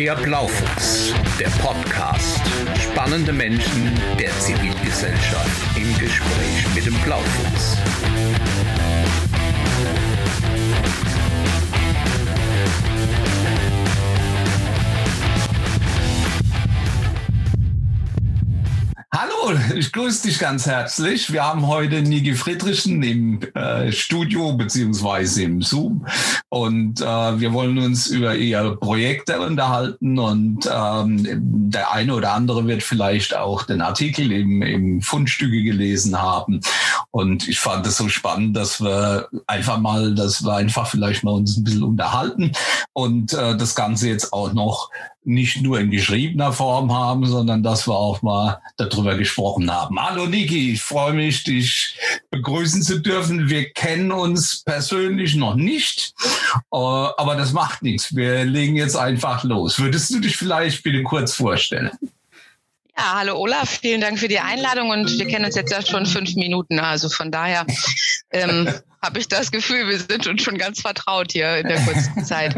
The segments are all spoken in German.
Der Blaufuchs, der Podcast. Spannende Menschen der Zivilgesellschaft im Gespräch mit dem Blaufuchs. Hallo, ich grüße dich ganz herzlich. Wir haben heute Niki Friedrichen im äh, Studio beziehungsweise im Zoom und äh, wir wollen uns über ihre Projekte unterhalten und ähm, der eine oder andere wird vielleicht auch den Artikel im, im Fundstücke gelesen haben und ich fand es so spannend, dass wir einfach mal, dass wir einfach vielleicht mal uns ein bisschen unterhalten und äh, das Ganze jetzt auch noch nicht nur in geschriebener Form haben, sondern dass wir auch mal darüber gesprochen haben. Hallo Niki, ich freue mich, dich begrüßen zu dürfen. Wir kennen uns persönlich noch nicht, äh, aber das macht nichts. Wir legen jetzt einfach los. Würdest du dich vielleicht bitte kurz vorstellen? Ja, hallo Olaf, vielen Dank für die Einladung und wir kennen uns jetzt ja schon fünf Minuten, also von daher ähm, habe ich das Gefühl, wir sind uns schon ganz vertraut hier in der kurzen Zeit.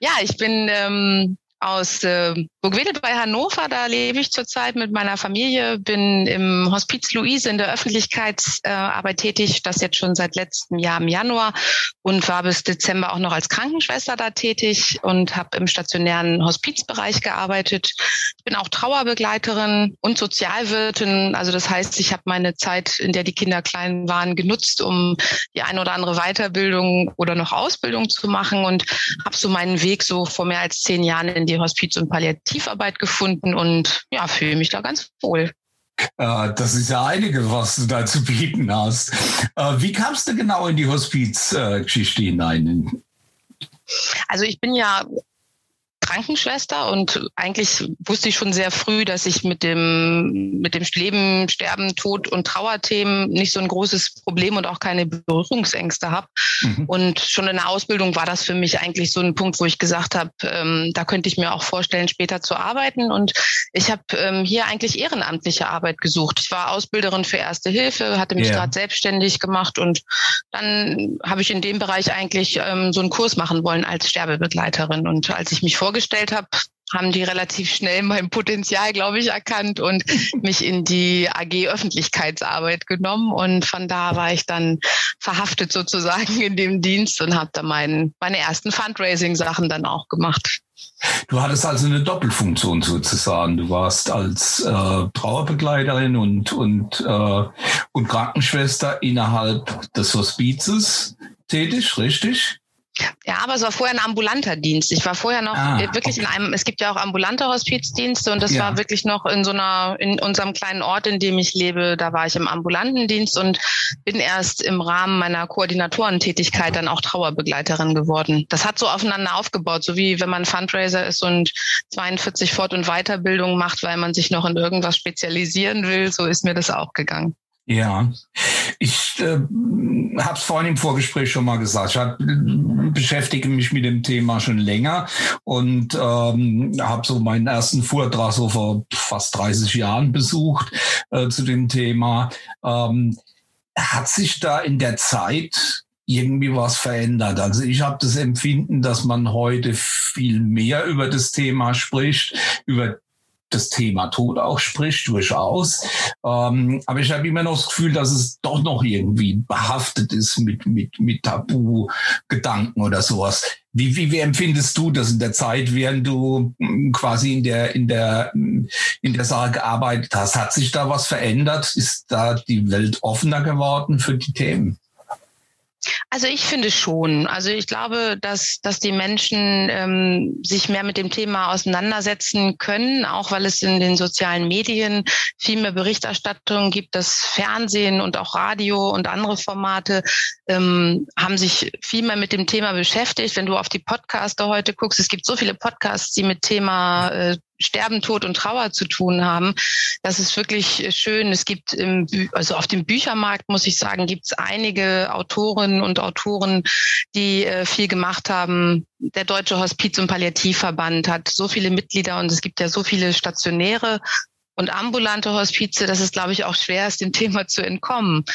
Ja, ich bin ähm, aus äh, Burgwedel bei Hannover. Da lebe ich zurzeit mit meiner Familie, bin im Hospiz Luise in der Öffentlichkeitsarbeit äh, tätig, das jetzt schon seit letztem Jahr im Januar und war bis Dezember auch noch als Krankenschwester da tätig und habe im stationären Hospizbereich gearbeitet. Ich bin auch Trauerbegleiterin und Sozialwirtin. Also das heißt, ich habe meine Zeit, in der die Kinder klein waren, genutzt, um die eine oder andere Weiterbildung oder noch Ausbildung zu machen und habe so meinen Weg so vor mehr als zehn Jahren in die Hospiz- und Palliativarbeit gefunden und ja, fühle mich da ganz wohl. Äh, das ist ja einige, was du da zu bieten hast. Äh, wie kamst du genau in die Hospizgeschichte hinein? Also ich bin ja Krankenschwester und eigentlich wusste ich schon sehr früh, dass ich mit dem, mit dem Leben, Sterben, Tod und Trauerthemen nicht so ein großes Problem und auch keine Berührungsängste habe. Mhm. Und schon in der Ausbildung war das für mich eigentlich so ein Punkt, wo ich gesagt habe, ähm, da könnte ich mir auch vorstellen, später zu arbeiten. Und ich habe ähm, hier eigentlich ehrenamtliche Arbeit gesucht. Ich war Ausbilderin für Erste Hilfe, hatte mich yeah. gerade selbstständig gemacht und dann habe ich in dem Bereich eigentlich ähm, so einen Kurs machen wollen als Sterbebegleiterin. Und als ich mich vorgestellt vorgestellt habe, haben die relativ schnell mein Potenzial, glaube ich, erkannt und mich in die AG Öffentlichkeitsarbeit genommen. Und von da war ich dann verhaftet sozusagen in dem Dienst und habe da mein, meine ersten Fundraising-Sachen dann auch gemacht. Du hattest also eine Doppelfunktion sozusagen. Du warst als äh, Trauerbegleiterin und, und, äh, und Krankenschwester innerhalb des Hospizes tätig, richtig? Ja, aber es war vorher ein ambulanter Dienst. Ich war vorher noch ah, wirklich okay. in einem, es gibt ja auch ambulante Hospizdienste und das ja. war wirklich noch in so einer, in unserem kleinen Ort, in dem ich lebe, da war ich im ambulanten Dienst und bin erst im Rahmen meiner Koordinatorentätigkeit dann auch Trauerbegleiterin geworden. Das hat so aufeinander aufgebaut, so wie wenn man Fundraiser ist und 42 Fort- und Weiterbildung macht, weil man sich noch in irgendwas spezialisieren will, so ist mir das auch gegangen. Ja, ich äh, habe es vorhin im Vorgespräch schon mal gesagt. Ich hab, beschäftige mich mit dem Thema schon länger und ähm, habe so meinen ersten Vortrag so vor fast 30 Jahren besucht äh, zu dem Thema. Ähm, hat sich da in der Zeit irgendwie was verändert. Also ich habe das Empfinden, dass man heute viel mehr über das Thema spricht, über das Thema Tod auch spricht, durchaus. Ähm, aber ich habe immer noch das Gefühl, dass es doch noch irgendwie behaftet ist mit, mit, mit Tabu-Gedanken oder sowas. Wie, wie, wie empfindest du das in der Zeit, während du hm, quasi in der, in der, hm, in der Sache gearbeitet hast? Hat sich da was verändert? Ist da die Welt offener geworden für die Themen? Also ich finde schon. Also ich glaube, dass, dass die Menschen ähm, sich mehr mit dem Thema auseinandersetzen können, auch weil es in den sozialen Medien viel mehr Berichterstattung gibt. Das Fernsehen und auch Radio und andere Formate ähm, haben sich viel mehr mit dem Thema beschäftigt. Wenn du auf die Podcaster heute guckst, es gibt so viele Podcasts, die mit Thema äh, Sterben, Tod und Trauer zu tun haben. Das ist wirklich schön. Es gibt im, also auf dem Büchermarkt, muss ich sagen, gibt es einige Autorinnen und Autoren, die äh, viel gemacht haben. Der Deutsche Hospiz- und Palliativverband hat so viele Mitglieder und es gibt ja so viele Stationäre und ambulante Hospize, dass es, glaube ich, auch schwer ist, dem Thema zu entkommen.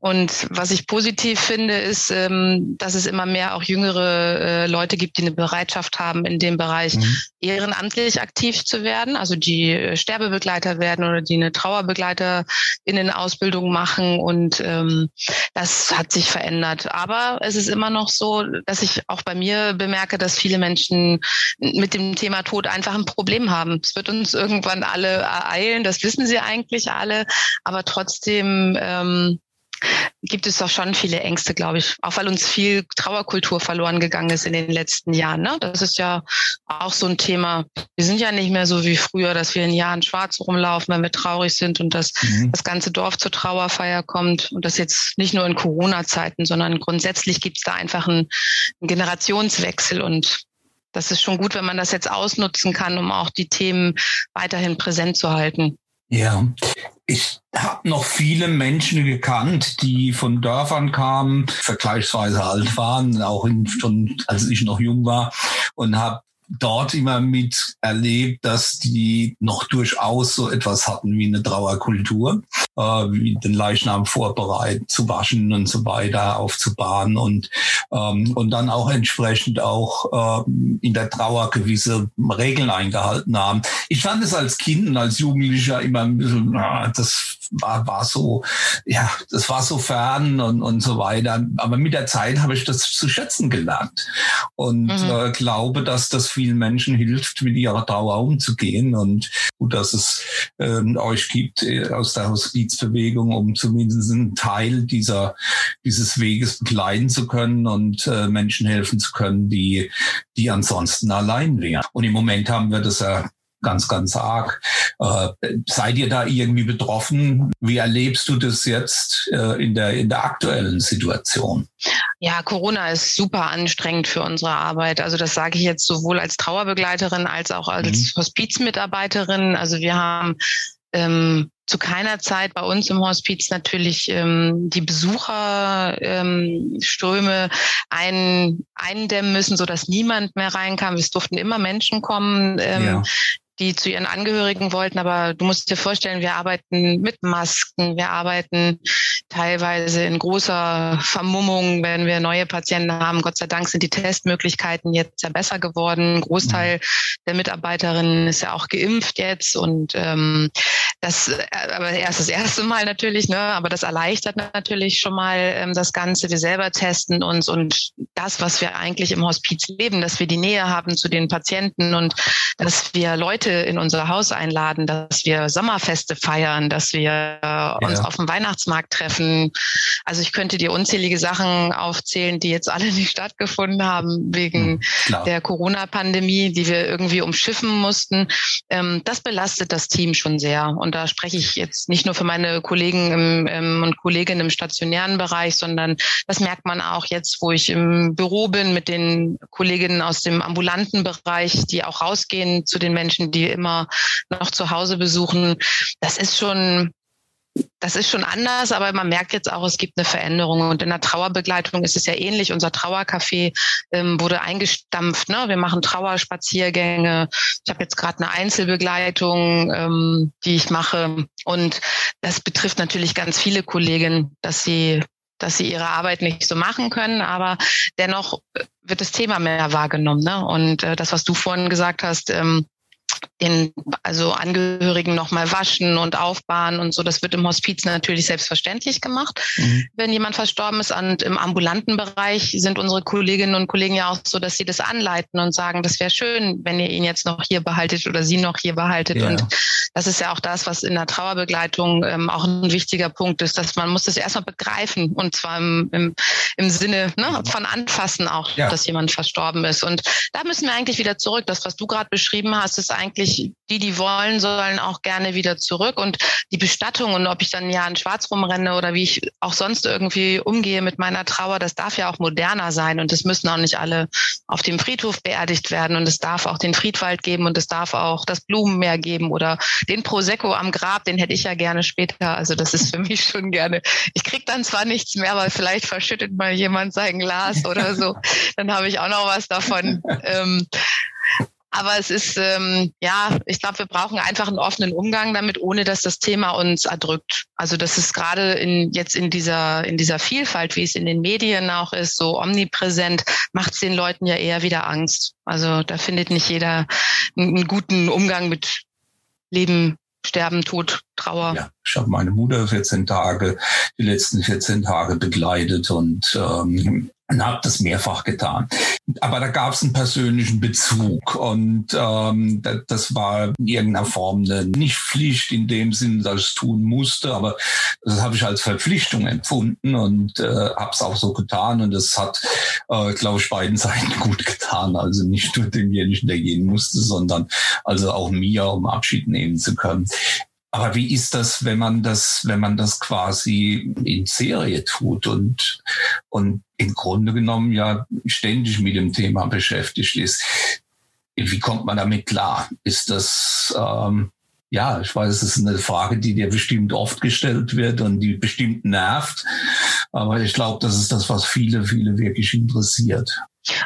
Und was ich positiv finde, ist, ähm, dass es immer mehr auch jüngere äh, Leute gibt, die eine Bereitschaft haben, in dem Bereich mhm. ehrenamtlich aktiv zu werden, also die äh, Sterbebegleiter werden oder die eine Trauerbegleiterinnen-Ausbildung machen. Und ähm, das hat sich verändert. Aber es ist immer noch so, dass ich auch bei mir bemerke, dass viele Menschen mit dem Thema Tod einfach ein Problem haben. Es wird uns irgendwann alle ereilen, das wissen sie eigentlich alle, aber trotzdem ähm, gibt es doch schon viele Ängste, glaube ich. Auch weil uns viel Trauerkultur verloren gegangen ist in den letzten Jahren. Ne? Das ist ja auch so ein Thema. Wir sind ja nicht mehr so wie früher, dass wir in Jahren schwarz rumlaufen, wenn wir traurig sind und dass mhm. das ganze Dorf zur Trauerfeier kommt. Und das jetzt nicht nur in Corona-Zeiten, sondern grundsätzlich gibt es da einfach einen, einen Generationswechsel. Und das ist schon gut, wenn man das jetzt ausnutzen kann, um auch die Themen weiterhin präsent zu halten. Ja, ich habe noch viele Menschen gekannt, die von Dörfern kamen, vergleichsweise alt waren, auch in, schon als ich noch jung war, und habe dort immer mit erlebt, dass die noch durchaus so etwas hatten wie eine Trauerkultur, äh, wie den Leichnam vorbereiten, zu waschen und so weiter, aufzubahren und, ähm, und dann auch entsprechend auch äh, in der Trauer gewisse Regeln eingehalten haben. Ich fand es als Kind und als Jugendlicher immer ein bisschen, na, das war, war so, ja, das war so fern und, und so weiter. Aber mit der Zeit habe ich das zu schätzen gelernt und mhm. äh, glaube, dass das vielen Menschen hilft, mit ihrer Trauer umzugehen und gut, dass es ähm, euch gibt äh, aus der Hospizbewegung, um zumindest einen Teil dieser, dieses Weges begleiten zu können und äh, Menschen helfen zu können, die, die ansonsten allein wären. Und im Moment haben wir das ja ganz, ganz arg. Äh, seid ihr da irgendwie betroffen? Wie erlebst du das jetzt äh, in, der, in der aktuellen Situation? Ja, Corona ist super anstrengend für unsere Arbeit. Also das sage ich jetzt sowohl als Trauerbegleiterin als auch als mhm. Hospizmitarbeiterin. Also wir haben ähm, zu keiner Zeit bei uns im Hospiz natürlich ähm, die Besucherströme ähm, ein, eindämmen müssen, so dass niemand mehr reinkam. Es durften immer Menschen kommen. Ähm, ja die zu ihren Angehörigen wollten. Aber du musst dir vorstellen, wir arbeiten mit Masken, wir arbeiten teilweise in großer Vermummung, wenn wir neue Patienten haben. Gott sei Dank sind die Testmöglichkeiten jetzt ja besser geworden. Ein Großteil mhm. der Mitarbeiterinnen ist ja auch geimpft jetzt und ähm, das, äh, aber erst das erste Mal natürlich, ne? Aber das erleichtert natürlich schon mal ähm, das Ganze. Wir selber testen uns und das, was wir eigentlich im Hospiz leben, dass wir die Nähe haben zu den Patienten und dass wir Leute in unser Haus einladen, dass wir Sommerfeste feiern, dass wir äh, uns ja. auf dem Weihnachtsmarkt treffen. Also ich könnte dir unzählige Sachen aufzählen, die jetzt alle nicht stattgefunden haben wegen hm, der Corona-Pandemie, die wir irgendwie umschiffen mussten. Ähm, das belastet das Team schon sehr. Und da spreche ich jetzt nicht nur für meine Kollegen im, im, und Kolleginnen im stationären Bereich, sondern das merkt man auch jetzt, wo ich im Büro bin mit den Kolleginnen aus dem ambulanten Bereich, die auch rausgehen zu den Menschen, die immer noch zu Hause besuchen. Das ist schon das ist schon anders, aber man merkt jetzt auch, es gibt eine Veränderung. Und in der Trauerbegleitung ist es ja ähnlich. Unser Trauercafé ähm, wurde eingestampft. Ne? Wir machen Trauerspaziergänge. Ich habe jetzt gerade eine Einzelbegleitung, ähm, die ich mache. Und das betrifft natürlich ganz viele Kolleginnen, dass sie dass sie ihre Arbeit nicht so machen können, aber dennoch wird das Thema mehr wahrgenommen. Ne? Und äh, das, was du vorhin gesagt hast, ähm, den also Angehörigen nochmal waschen und aufbahren und so. Das wird im Hospiz natürlich selbstverständlich gemacht, mhm. wenn jemand verstorben ist. Und im ambulanten Bereich sind unsere Kolleginnen und Kollegen ja auch so, dass sie das anleiten und sagen, das wäre schön, wenn ihr ihn jetzt noch hier behaltet oder sie noch hier behaltet. Ja. Und das ist ja auch das, was in der Trauerbegleitung ähm, auch ein wichtiger Punkt ist, dass man muss das erstmal begreifen und zwar im, im, im Sinne ne, mhm. von Anfassen auch, ja. dass jemand verstorben ist. Und da müssen wir eigentlich wieder zurück. Das, was du gerade beschrieben hast, ist eigentlich, die, die wollen, sollen auch gerne wieder zurück. Und die Bestattung und ob ich dann ja in Schwarz rumrenne oder wie ich auch sonst irgendwie umgehe mit meiner Trauer, das darf ja auch moderner sein. Und es müssen auch nicht alle auf dem Friedhof beerdigt werden. Und es darf auch den Friedwald geben und es darf auch das Blumenmeer geben oder den Prosecco am Grab, den hätte ich ja gerne später. Also das ist für mich schon gerne. Ich krieg dann zwar nichts mehr, aber vielleicht verschüttet mal jemand sein Glas oder so. Dann habe ich auch noch was davon. Ähm, Aber es ist, ähm, ja, ich glaube, wir brauchen einfach einen offenen Umgang damit, ohne dass das Thema uns erdrückt. Also das ist gerade in, jetzt in dieser, in dieser Vielfalt, wie es in den Medien auch ist, so omnipräsent, macht es den Leuten ja eher wieder Angst. Also da findet nicht jeder einen guten Umgang mit Leben, Sterben, Tod, Trauer. Ja, ich habe meine Mutter 14 Tage, die letzten 14 Tage begleitet und ähm, und habe das mehrfach getan. Aber da gab es einen persönlichen Bezug und ähm, das war in irgendeiner Form eine nicht Pflicht in dem Sinn, dass ich es tun musste, aber das habe ich als Verpflichtung empfunden und äh, habe es auch so getan und das hat, äh, glaube ich, beiden Seiten gut getan. Also nicht nur demjenigen, der gehen musste, sondern also auch mir, um Abschied nehmen zu können. Aber wie ist das, wenn man das, wenn man das quasi in Serie tut und, und im Grunde genommen ja ständig mit dem Thema beschäftigt ist? Wie kommt man damit klar? Ist das, ähm, ja, ich weiß, es ist eine Frage, die dir bestimmt oft gestellt wird und die bestimmt nervt. Aber ich glaube, das ist das, was viele, viele wirklich interessiert.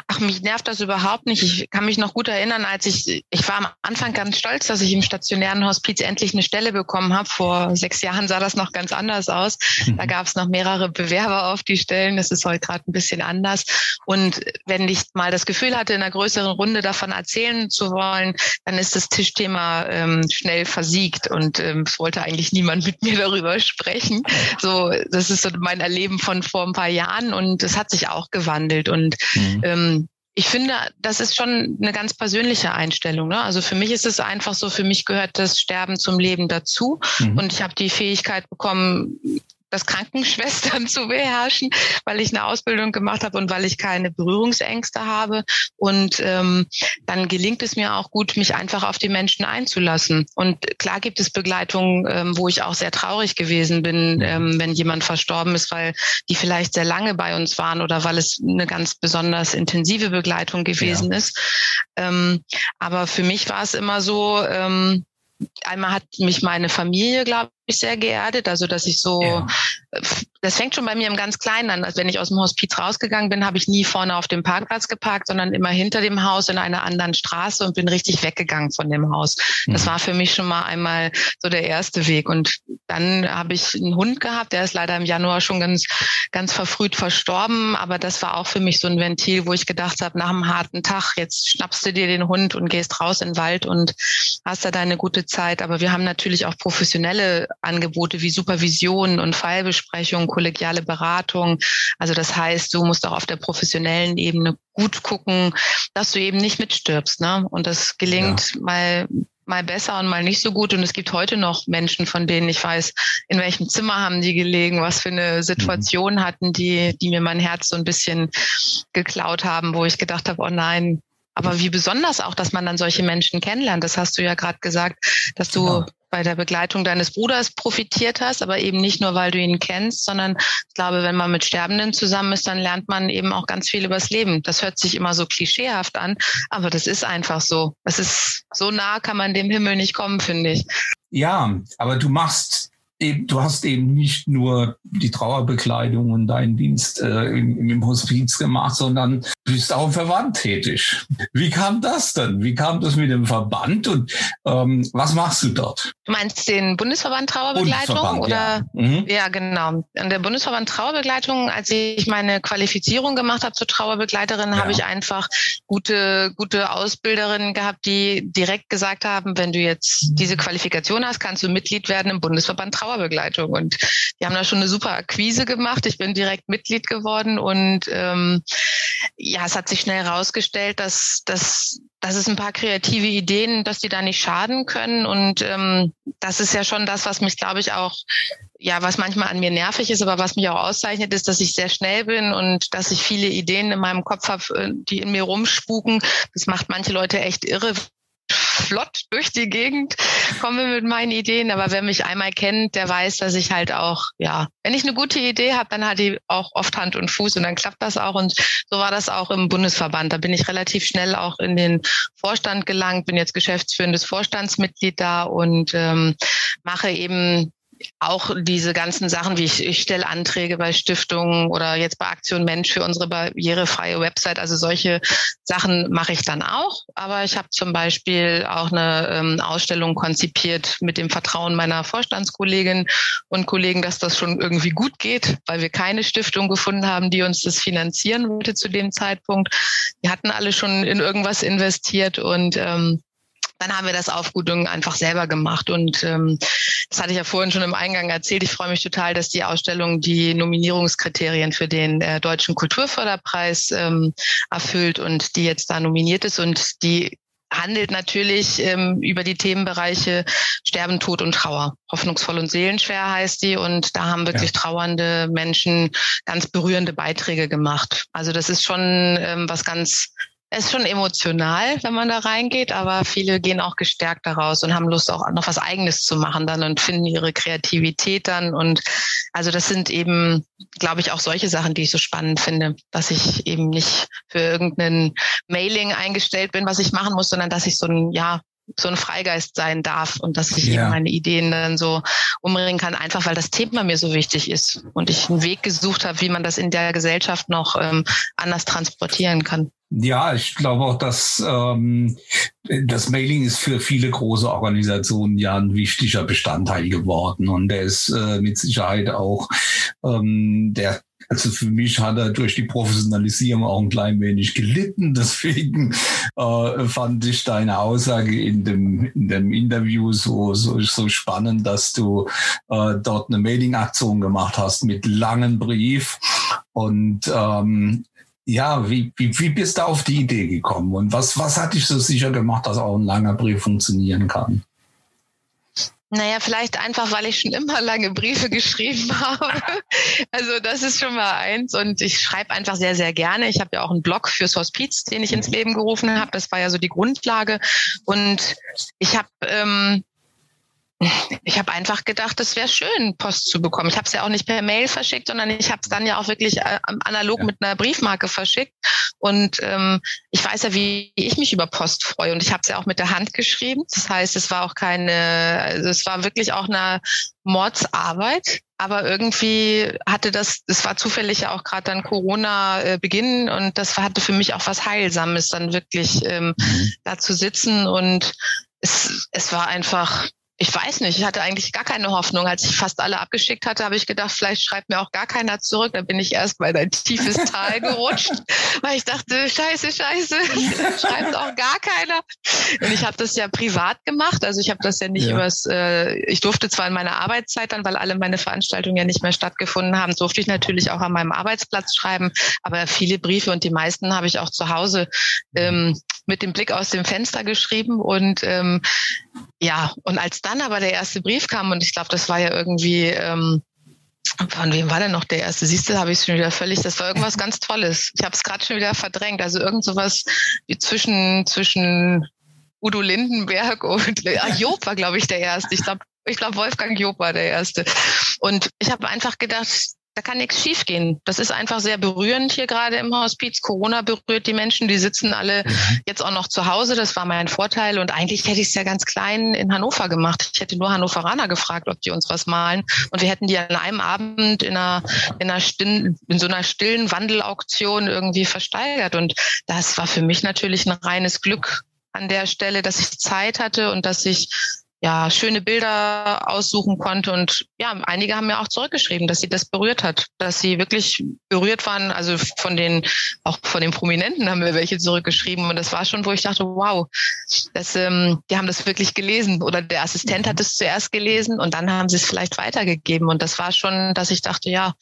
Ach, mich nervt das überhaupt nicht. Ich kann mich noch gut erinnern, als ich, ich war am Anfang ganz stolz, dass ich im stationären Hospiz endlich eine Stelle bekommen habe. Vor sechs Jahren sah das noch ganz anders aus. Da mhm. gab es noch mehrere Bewerber auf die Stellen. Das ist heute gerade ein bisschen anders. Und wenn ich mal das Gefühl hatte, in einer größeren Runde davon erzählen zu wollen, dann ist das Tischthema ähm, schnell versiegt und ähm, es wollte eigentlich niemand mit mir darüber sprechen. So, das ist so mein Erleben von vor ein paar Jahren und es hat sich auch gewandelt und mhm ähm, ich finde, das ist schon eine ganz persönliche Einstellung. Ne? Also für mich ist es einfach so, für mich gehört das Sterben zum Leben dazu. Mhm. Und ich habe die Fähigkeit bekommen, das Krankenschwestern zu beherrschen, weil ich eine Ausbildung gemacht habe und weil ich keine Berührungsängste habe. Und ähm, dann gelingt es mir auch gut, mich einfach auf die Menschen einzulassen. Und klar gibt es Begleitungen, ähm, wo ich auch sehr traurig gewesen bin, ähm, wenn jemand verstorben ist, weil die vielleicht sehr lange bei uns waren oder weil es eine ganz besonders intensive Begleitung gewesen ja. ist. Ähm, aber für mich war es immer so, ähm, einmal hat mich meine Familie, glaube ich, sehr geerdet, also dass ich so ja das fängt schon bei mir im ganz Kleinen an. Also wenn ich aus dem Hospiz rausgegangen bin, habe ich nie vorne auf dem Parkplatz geparkt, sondern immer hinter dem Haus in einer anderen Straße und bin richtig weggegangen von dem Haus. Das mhm. war für mich schon mal einmal so der erste Weg. Und dann habe ich einen Hund gehabt, der ist leider im Januar schon ganz, ganz verfrüht verstorben. Aber das war auch für mich so ein Ventil, wo ich gedacht habe, nach einem harten Tag, jetzt schnappst du dir den Hund und gehst raus in den Wald und hast da deine gute Zeit. Aber wir haben natürlich auch professionelle Angebote wie Supervision und Nachbesprechung, kollegiale Beratung. Also das heißt, du musst auch auf der professionellen Ebene gut gucken, dass du eben nicht mitstirbst. Ne? Und das gelingt ja. mal mal besser und mal nicht so gut. Und es gibt heute noch Menschen, von denen ich weiß, in welchem Zimmer haben die gelegen, was für eine Situation mhm. hatten die, die mir mein Herz so ein bisschen geklaut haben, wo ich gedacht habe, oh nein, aber wie besonders auch, dass man dann solche Menschen kennenlernt. Das hast du ja gerade gesagt, dass du genau bei der Begleitung deines Bruders profitiert hast, aber eben nicht nur, weil du ihn kennst, sondern ich glaube, wenn man mit Sterbenden zusammen ist, dann lernt man eben auch ganz viel übers Leben. Das hört sich immer so klischeehaft an, aber das ist einfach so. Es ist so nah, kann man dem Himmel nicht kommen, finde ich. Ja, aber du machst eben, du hast eben nicht nur die Trauerbekleidung und deinen Dienst äh, im, im Hospiz gemacht, sondern bist auch im Verband tätig. Wie kam das denn? Wie kam das mit dem Verband und ähm, was machst du dort? Du meinst den Bundesverband Trauerbegleitung Bundesverband, oder? Ja. Mhm. ja, genau. An der Bundesverband Trauerbegleitung, als ich meine Qualifizierung gemacht habe zur Trauerbegleiterin, ja. habe ich einfach gute, gute Ausbilderinnen gehabt, die direkt gesagt haben, wenn du jetzt diese Qualifikation hast, kannst du Mitglied werden im Bundesverband Trauerbegleitung. Trauerbegleitung. Und die haben da schon eine super Akquise gemacht. Ich bin direkt Mitglied geworden und ähm, ja, es hat sich schnell herausgestellt, dass, dass, dass es ein paar kreative Ideen, dass die da nicht schaden können. Und ähm, das ist ja schon das, was mich, glaube ich, auch ja, was manchmal an mir nervig ist, aber was mich auch auszeichnet, ist, dass ich sehr schnell bin und dass ich viele Ideen in meinem Kopf habe, äh, die in mir rumspuken. Das macht manche Leute echt irre, flott durch die Gegend komme mit meinen Ideen. Aber wer mich einmal kennt, der weiß, dass ich halt auch, ja, wenn ich eine gute Idee habe, dann hat die auch oft Hand und Fuß und dann klappt das auch. Und so war das auch im Bundesverband. Da bin ich relativ schnell auch in den Vorstand gelangt, bin jetzt geschäftsführendes Vorstandsmitglied da und ähm, mache eben auch diese ganzen Sachen, wie ich, ich stelle Anträge bei Stiftungen oder jetzt bei Aktion Mensch für unsere barrierefreie Website. Also solche Sachen mache ich dann auch. Aber ich habe zum Beispiel auch eine ähm, Ausstellung konzipiert mit dem Vertrauen meiner Vorstandskolleginnen und Kollegen, dass das schon irgendwie gut geht, weil wir keine Stiftung gefunden haben, die uns das finanzieren wollte zu dem Zeitpunkt. Wir hatten alle schon in irgendwas investiert und ähm, dann haben wir das Aufgutung einfach selber gemacht. Und ähm, das hatte ich ja vorhin schon im Eingang erzählt. Ich freue mich total, dass die Ausstellung die Nominierungskriterien für den äh, Deutschen Kulturförderpreis ähm, erfüllt und die jetzt da nominiert ist. Und die handelt natürlich ähm, über die Themenbereiche Sterben, Tod und Trauer. Hoffnungsvoll und seelenschwer heißt die. Und da haben wirklich ja. trauernde Menschen ganz berührende Beiträge gemacht. Also das ist schon ähm, was ganz ist schon emotional, wenn man da reingeht, aber viele gehen auch gestärkt daraus und haben Lust auch noch was Eigenes zu machen dann und finden ihre Kreativität dann. Und also das sind eben, glaube ich, auch solche Sachen, die ich so spannend finde, dass ich eben nicht für irgendeinen Mailing eingestellt bin, was ich machen muss, sondern dass ich so ein, ja, so ein Freigeist sein darf und dass ich ja. eben meine Ideen dann so umbringen kann, einfach weil das Thema mir so wichtig ist und ich einen Weg gesucht habe, wie man das in der Gesellschaft noch ähm, anders transportieren kann. Ja, ich glaube auch, dass ähm, das Mailing ist für viele große Organisationen ja ein wichtiger Bestandteil geworden und der ist äh, mit Sicherheit auch ähm, der also für mich hat er durch die Professionalisierung auch ein klein wenig gelitten. Deswegen äh, fand ich deine Aussage in dem, in dem Interview so, so, so spannend, dass du äh, dort eine Mailing-Aktion gemacht hast mit langem Brief. Und ähm, ja, wie, wie, wie bist du auf die Idee gekommen und was, was hat dich so sicher gemacht, dass auch ein langer Brief funktionieren kann? Naja, vielleicht einfach, weil ich schon immer lange Briefe geschrieben habe. Also das ist schon mal eins. Und ich schreibe einfach sehr, sehr gerne. Ich habe ja auch einen Blog fürs Hospiz, den ich ins Leben gerufen habe. Das war ja so die Grundlage. Und ich habe ähm, ich habe einfach gedacht, es wäre schön, Post zu bekommen. Ich habe es ja auch nicht per Mail verschickt, sondern ich habe es dann ja auch wirklich äh, analog ja. mit einer Briefmarke verschickt. Und ähm, ich weiß ja, wie ich mich über Post freue. Und ich habe es ja auch mit der Hand geschrieben. Das heißt, es war auch keine, also es war wirklich auch eine Mordsarbeit. Aber irgendwie hatte das, es war zufällig ja auch gerade dann Corona äh, und das hatte für mich auch was Heilsames, dann wirklich ähm, mhm. da zu sitzen und es, es war einfach ich weiß nicht, ich hatte eigentlich gar keine Hoffnung. Als ich fast alle abgeschickt hatte, habe ich gedacht, vielleicht schreibt mir auch gar keiner zurück. Da bin ich erst mal in ein tiefes Tal gerutscht, weil ich dachte, scheiße, scheiße, schreibt auch gar keiner. Und ich habe das ja privat gemacht. Also ich habe das ja nicht ja. übers, äh, ich durfte zwar in meiner Arbeitszeit dann, weil alle meine Veranstaltungen ja nicht mehr stattgefunden haben, durfte ich natürlich auch an meinem Arbeitsplatz schreiben. Aber viele Briefe und die meisten habe ich auch zu Hause ähm, mit dem Blick aus dem Fenster geschrieben. Und ähm, ja, und als dann aber der erste Brief kam, und ich glaube, das war ja irgendwie, ähm, von wem war denn noch der erste? Siehst du, habe ich schon wieder völlig, das war irgendwas ganz Tolles. Ich habe es gerade schon wieder verdrängt. Also irgend sowas wie zwischen, zwischen Udo Lindenberg und ach, Job war, glaube ich, der erste. Ich glaube, ich glaube, Wolfgang Job war der erste. Und ich habe einfach gedacht, da kann nichts schiefgehen. Das ist einfach sehr berührend hier gerade im Hospiz. Corona berührt die Menschen, die sitzen alle mhm. jetzt auch noch zu Hause. Das war mein Vorteil. Und eigentlich hätte ich es ja ganz klein in Hannover gemacht. Ich hätte nur Hannoveraner gefragt, ob die uns was malen. Und wir hätten die an einem Abend in einer, in einer stillen, in so einer stillen Wandelauktion irgendwie versteigert. Und das war für mich natürlich ein reines Glück an der Stelle, dass ich Zeit hatte und dass ich ja, schöne Bilder aussuchen konnte. Und ja, einige haben mir auch zurückgeschrieben, dass sie das berührt hat, dass sie wirklich berührt waren. Also von den, auch von den Prominenten haben wir welche zurückgeschrieben. Und das war schon, wo ich dachte, wow, das, ähm, die haben das wirklich gelesen. Oder der Assistent hat es zuerst gelesen und dann haben sie es vielleicht weitergegeben. Und das war schon, dass ich dachte, ja,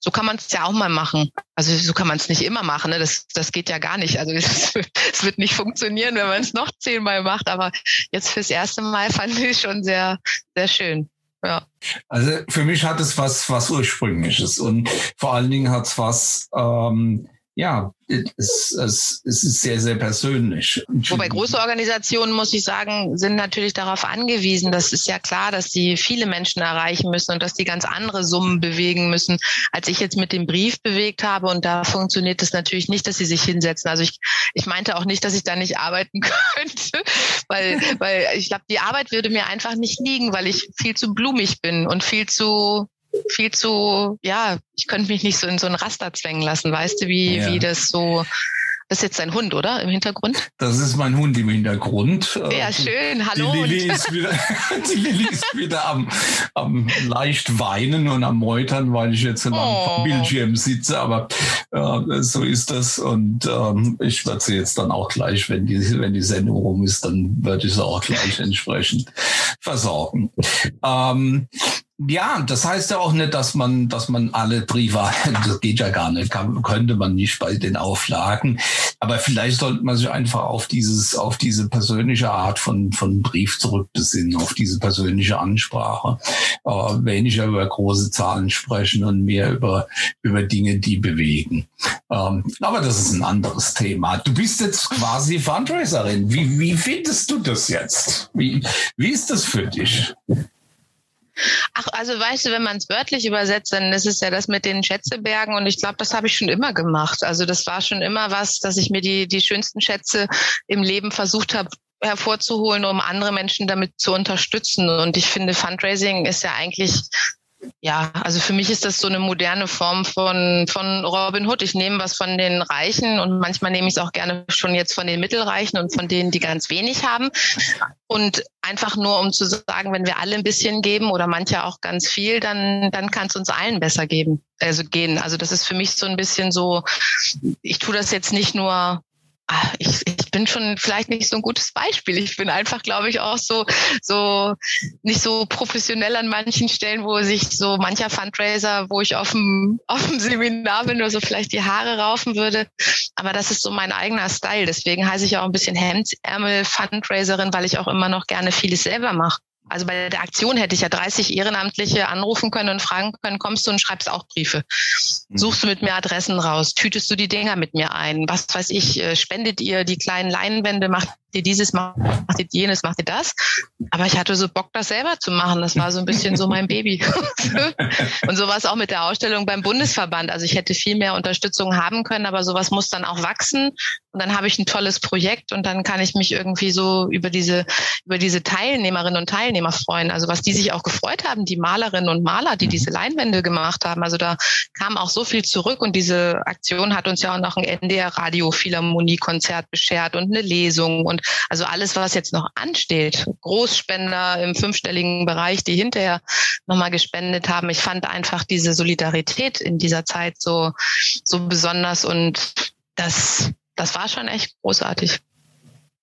so kann man es ja auch mal machen. Also so kann man es nicht immer machen. Ne? Das, das geht ja gar nicht. Also es, es wird nicht funktionieren, wenn man es noch zehnmal macht. Aber jetzt fürs erste Mal fand ich schon sehr, sehr schön. Ja. Also für mich hat es was, was ursprüngliches und vor allen Dingen hat es was, ähm, ja, es, es, es ist sehr, sehr persönlich. Wobei große Organisationen, muss ich sagen, sind natürlich darauf angewiesen. Das ist ja klar, dass sie viele Menschen erreichen müssen und dass die ganz andere Summen bewegen müssen, als ich jetzt mit dem Brief bewegt habe. Und da funktioniert es natürlich nicht, dass sie sich hinsetzen. Also ich, ich meinte auch nicht, dass ich da nicht arbeiten könnte, weil, weil ich glaube, die Arbeit würde mir einfach nicht liegen, weil ich viel zu blumig bin und viel zu viel zu, ja, ich könnte mich nicht so in so ein Raster zwängen lassen, weißt du, wie, ja. wie das so, das ist jetzt dein Hund, oder? Im Hintergrund? Das ist mein Hund im Hintergrund. Ja, ähm, schön. Hallo. Die Lilly, ist wieder, die Lilly ist wieder am, am leicht weinen und am Meutern, weil ich jetzt oh. am Bildschirm sitze. Aber äh, so ist das. Und ähm, ich werde sie jetzt dann auch gleich, wenn die, wenn die Sendung rum ist, dann werde ich sie auch gleich entsprechend versorgen. Ähm, ja, das heißt ja auch nicht, dass man, dass man alle Briefe, das geht ja gar nicht, kann, könnte man nicht bei den Auflagen. Aber vielleicht sollte man sich einfach auf dieses, auf diese persönliche Art von, von Brief zurückbesinnen, auf diese persönliche Ansprache. Äh, weniger über große Zahlen sprechen und mehr über, über Dinge, die bewegen. Ähm, aber das ist ein anderes Thema. Du bist jetzt quasi Fundraiserin. Wie, wie findest du das jetzt? Wie, wie ist das für dich? Ach, also weißt du, wenn man es wörtlich übersetzt, dann ist es ja das mit den Schätzebergen und ich glaube, das habe ich schon immer gemacht. Also das war schon immer was, dass ich mir die, die schönsten Schätze im Leben versucht habe hervorzuholen, um andere Menschen damit zu unterstützen. Und ich finde, Fundraising ist ja eigentlich ja, also für mich ist das so eine moderne Form von, von Robin Hood. Ich nehme was von den Reichen und manchmal nehme ich es auch gerne schon jetzt von den Mittelreichen und von denen, die ganz wenig haben. Und einfach nur, um zu sagen, wenn wir alle ein bisschen geben oder manche auch ganz viel, dann, dann kann es uns allen besser geben, also gehen. Also das ist für mich so ein bisschen so, ich tue das jetzt nicht nur ich, ich bin schon vielleicht nicht so ein gutes Beispiel. Ich bin einfach, glaube ich, auch so, so nicht so professionell an manchen Stellen, wo sich so mancher Fundraiser, wo ich auf dem, auf dem Seminar bin, nur so vielleicht die Haare raufen würde. Aber das ist so mein eigener Style. Deswegen heiße ich auch ein bisschen Hemdsärmel-Fundraiserin, weil ich auch immer noch gerne vieles selber mache. Also bei der Aktion hätte ich ja 30 Ehrenamtliche anrufen können und fragen können, kommst du und schreibst auch Briefe? Mhm. Suchst du mit mir Adressen raus? Tütest du die Dinger mit mir ein? Was weiß ich, äh, spendet ihr die kleinen Leinwände? Macht ihr dieses, macht ihr jenes, macht ihr das? Aber ich hatte so Bock, das selber zu machen. Das war so ein bisschen so mein Baby. und so war es auch mit der Ausstellung beim Bundesverband. Also ich hätte viel mehr Unterstützung haben können, aber sowas muss dann auch wachsen. Und dann habe ich ein tolles Projekt und dann kann ich mich irgendwie so über diese, über diese Teilnehmerinnen und Teilnehmer freuen. Also was die sich auch gefreut haben, die Malerinnen und Maler, die diese Leinwände gemacht haben. Also da kam auch so viel zurück und diese Aktion hat uns ja auch noch ein NDR Radio Philharmonie Konzert beschert und eine Lesung und also alles, was jetzt noch ansteht. Großspender im fünfstelligen Bereich, die hinterher nochmal gespendet haben. Ich fand einfach diese Solidarität in dieser Zeit so, so besonders und das das war schon echt großartig.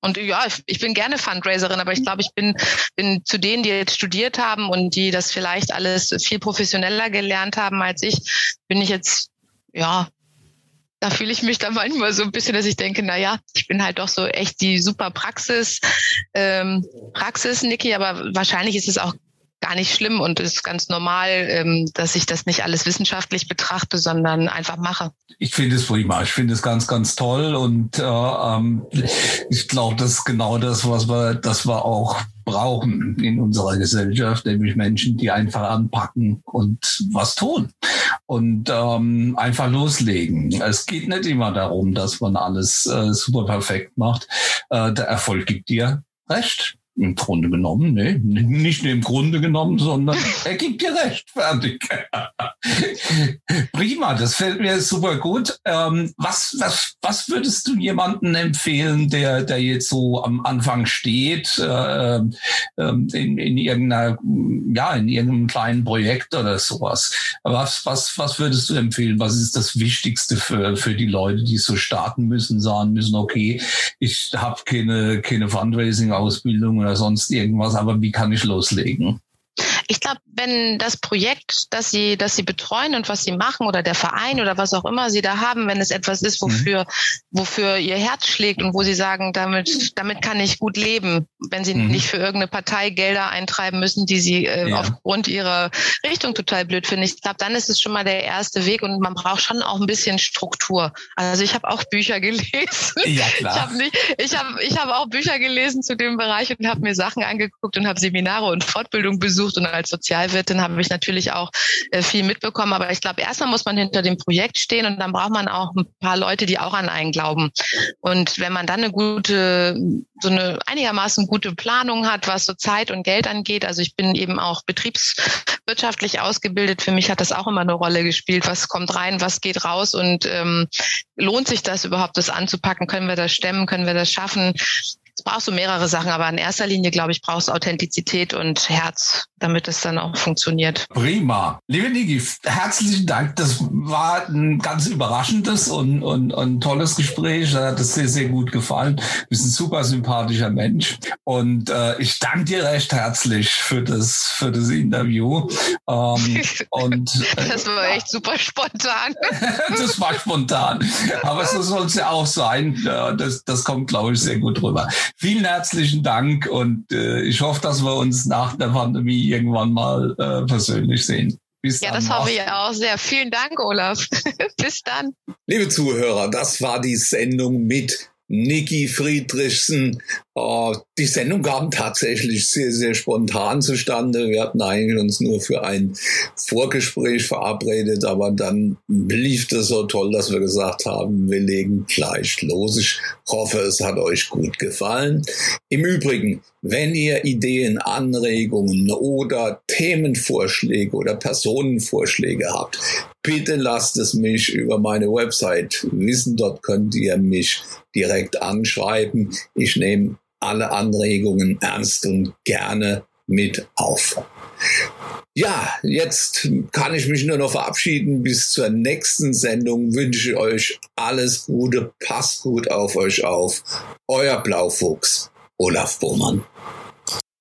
Und ja, ich, ich bin gerne Fundraiserin, aber ich glaube, ich bin, bin zu denen, die jetzt studiert haben und die das vielleicht alles viel professioneller gelernt haben als ich, bin ich jetzt, ja, da fühle ich mich dann manchmal so ein bisschen, dass ich denke, na ja, ich bin halt doch so echt die super Praxis, ähm, Praxis, Niki, aber wahrscheinlich ist es auch gar nicht schlimm und es ist ganz normal, ähm, dass ich das nicht alles wissenschaftlich betrachte, sondern einfach mache. Ich finde es prima. Ich finde es ganz, ganz toll und äh, ähm, ich glaube, das ist genau das, was wir, das wir auch brauchen in unserer Gesellschaft, nämlich Menschen, die einfach anpacken und was tun und ähm, einfach loslegen. Es geht nicht immer darum, dass man alles äh, super perfekt macht. Äh, der Erfolg gibt dir recht. Im Grunde genommen, ne? Nicht nur im Grunde genommen, sondern er gibt dir recht. Fertig. Prima, das fällt mir super gut. Ähm, was, was, was würdest du jemanden empfehlen, der, der jetzt so am Anfang steht, äh, in, in irgendeiner, ja, in irgendeinem kleinen Projekt oder sowas? Was, was, was würdest du empfehlen? Was ist das Wichtigste für, für die Leute, die so starten müssen, sagen müssen, okay, ich habe keine, keine Fundraising-Ausbildung oder sonst irgendwas, aber wie kann ich loslegen? Ich glaube, wenn das Projekt, das Sie, das Sie betreuen und was Sie machen oder der Verein oder was auch immer Sie da haben, wenn es etwas ist, mhm. wofür, mhm. wofür Ihr Herz schlägt und wo Sie sagen, damit, damit kann ich gut leben, wenn Sie mhm. nicht für irgendeine Partei Gelder eintreiben müssen, die Sie äh, ja. aufgrund Ihrer Richtung total blöd finden. Ich glaube, dann ist es schon mal der erste Weg und man braucht schon auch ein bisschen Struktur. Also ich habe auch Bücher gelesen. Ja, klar. Ich habe ich habe, ich habe auch Bücher gelesen zu dem Bereich und habe mir Sachen angeguckt und habe Seminare und Fortbildung besucht und als Sozialwirtin habe ich natürlich auch äh, viel mitbekommen. Aber ich glaube, erstmal muss man hinter dem Projekt stehen und dann braucht man auch ein paar Leute, die auch an einen glauben. Und wenn man dann eine gute, so eine einigermaßen gute Planung hat, was so Zeit und Geld angeht, also ich bin eben auch betriebswirtschaftlich ausgebildet. Für mich hat das auch immer eine Rolle gespielt. Was kommt rein, was geht raus und ähm, lohnt sich das überhaupt, das anzupacken? Können wir das stemmen? Können wir das schaffen? Es brauchst du mehrere Sachen, aber in erster Linie, glaube ich, brauchst Authentizität und Herz, damit es dann auch funktioniert. Prima. Liebe Niki, herzlichen Dank. Das war ein ganz überraschendes und, und, und tolles Gespräch. Da hat es sehr, sehr gut gefallen. Du bist ein super sympathischer Mensch. Und äh, ich danke dir recht herzlich für das, für das Interview. Ähm, und, äh, das war echt super spontan. das war spontan. Aber so soll es ja auch sein. Das, das kommt, glaube ich, sehr gut rüber. Vielen herzlichen Dank und äh, ich hoffe, dass wir uns nach der Pandemie irgendwann mal äh, persönlich sehen. Bis ja, das hoffe ich auch sehr. Vielen Dank, Olaf. Bis dann. Liebe Zuhörer, das war die Sendung mit Niki Friedrichsen. Äh, die Sendung kam tatsächlich sehr, sehr spontan zustande. Wir hatten eigentlich uns nur für ein Vorgespräch verabredet, aber dann lief das so toll, dass wir gesagt haben, wir legen gleich los. Ich hoffe, es hat euch gut gefallen. Im Übrigen, wenn ihr Ideen, Anregungen oder Themenvorschläge oder Personenvorschläge habt, bitte lasst es mich über meine Website wissen. Dort könnt ihr mich direkt anschreiben. Ich nehme alle Anregungen ernst und gerne mit auf. Ja, jetzt kann ich mich nur noch verabschieden. Bis zur nächsten Sendung wünsche ich euch alles Gute. Passt gut auf euch auf. Euer Blaufuchs, Olaf Bohmann.